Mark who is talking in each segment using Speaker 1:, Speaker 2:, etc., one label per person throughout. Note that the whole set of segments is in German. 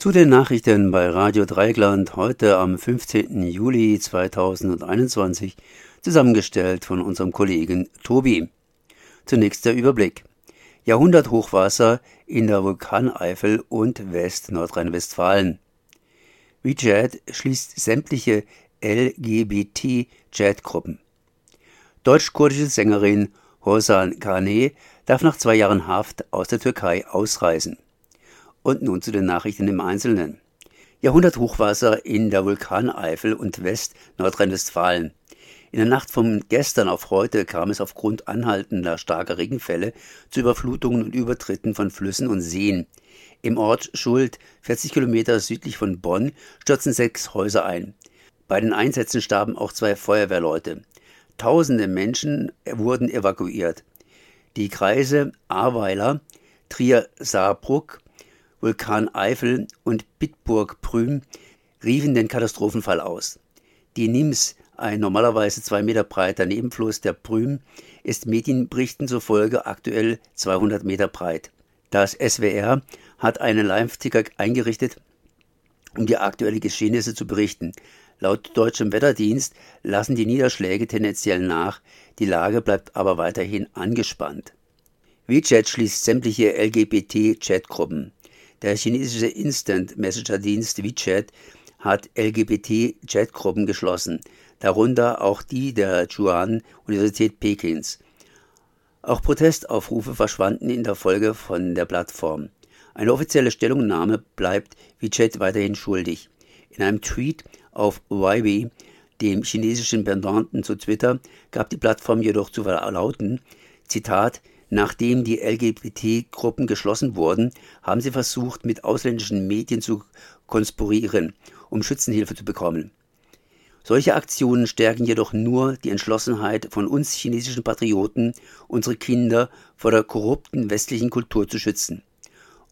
Speaker 1: Zu den Nachrichten bei Radio Dreigland heute am 15. Juli 2021, zusammengestellt von unserem Kollegen Tobi. Zunächst der Überblick. Jahrhunderthochwasser in der Vulkaneifel und West-Nordrhein-Westfalen. WeChat schließt sämtliche LGBT-Chat-Gruppen. Deutsch-kurdische Sängerin Hosan Kane darf nach zwei Jahren Haft aus der Türkei ausreisen. Und nun zu den Nachrichten im Einzelnen. Jahrhunderthochwasser in der Vulkaneifel und West-Nordrhein-Westfalen. In der Nacht von gestern auf heute kam es aufgrund anhaltender starker Regenfälle zu Überflutungen und Übertritten von Flüssen und Seen. Im Ort Schuld, 40 Kilometer südlich von Bonn, stürzten sechs Häuser ein. Bei den Einsätzen starben auch zwei Feuerwehrleute. Tausende Menschen wurden evakuiert. Die Kreise Ahrweiler, Trier-Saarbrück, Vulkan Eifel und Bitburg-Prüm riefen den Katastrophenfall aus. Die Nims, ein normalerweise zwei Meter breiter Nebenfluss der Prüm, ist Medienberichten zufolge aktuell 200 Meter breit. Das SWR hat einen Live-Ticker eingerichtet, um die aktuellen Geschehnisse zu berichten. Laut deutschem Wetterdienst lassen die Niederschläge tendenziell nach, die Lage bleibt aber weiterhin angespannt. WeChat schließt sämtliche LGBT-Chatgruppen. Der chinesische Instant-Messenger-Dienst WeChat hat LGBT-Chatgruppen geschlossen, darunter auch die der Chuan-Universität Pekins. Auch Protestaufrufe verschwanden in der Folge von der Plattform. Eine offizielle Stellungnahme bleibt WeChat weiterhin schuldig. In einem Tweet auf Weibo, dem chinesischen Pendanten zu Twitter, gab die Plattform jedoch zu verlauten, Zitat, Nachdem die LGBT-Gruppen geschlossen wurden, haben sie versucht, mit ausländischen Medien zu konspirieren, um Schützenhilfe zu bekommen. Solche Aktionen stärken jedoch nur die Entschlossenheit von uns chinesischen Patrioten, unsere Kinder vor der korrupten westlichen Kultur zu schützen.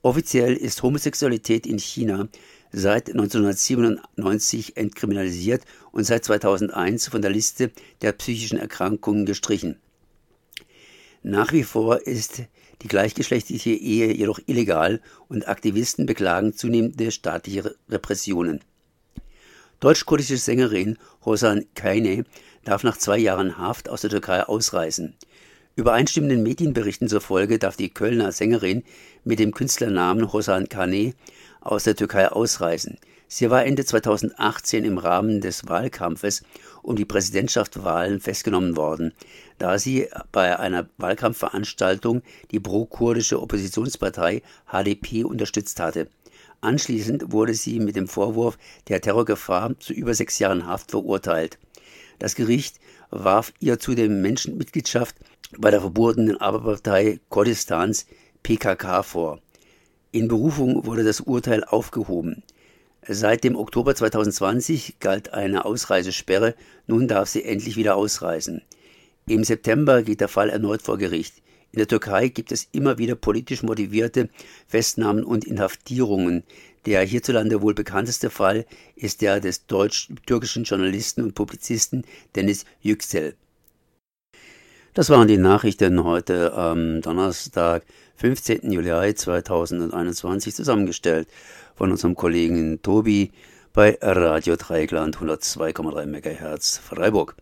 Speaker 1: Offiziell ist Homosexualität in China seit 1997 entkriminalisiert und seit 2001 von der Liste der psychischen Erkrankungen gestrichen. Nach wie vor ist die gleichgeschlechtliche Ehe jedoch illegal und Aktivisten beklagen zunehmende staatliche Repressionen. Deutsch-kurdische Sängerin Hosan Kaine darf nach zwei Jahren Haft aus der Türkei ausreisen. Übereinstimmenden Medienberichten zufolge darf die Kölner Sängerin mit dem Künstlernamen Hosan Kane aus der Türkei ausreisen. Sie war Ende 2018 im Rahmen des Wahlkampfes um die Präsidentschaftswahlen festgenommen worden, da sie bei einer Wahlkampfveranstaltung die pro-kurdische Oppositionspartei HDP unterstützt hatte. Anschließend wurde sie mit dem Vorwurf der Terrorgefahr zu über sechs Jahren Haft verurteilt. Das Gericht warf ihr zudem Menschenmitgliedschaft bei der verbotenen Arbeiterpartei Kurdistans PKK vor. In Berufung wurde das Urteil aufgehoben. Seit dem Oktober 2020 galt eine Ausreisesperre, nun darf sie endlich wieder ausreisen. Im September geht der Fall erneut vor Gericht. In der Türkei gibt es immer wieder politisch motivierte Festnahmen und Inhaftierungen. Der hierzulande wohl bekannteste Fall ist der des deutsch-türkischen Journalisten und Publizisten Dennis Yüksel. Das waren die Nachrichten heute am Donnerstag, 15. Juli 2021, zusammengestellt von unserem Kollegen Tobi bei Radio Dreigland 102,3 MHz Freiburg.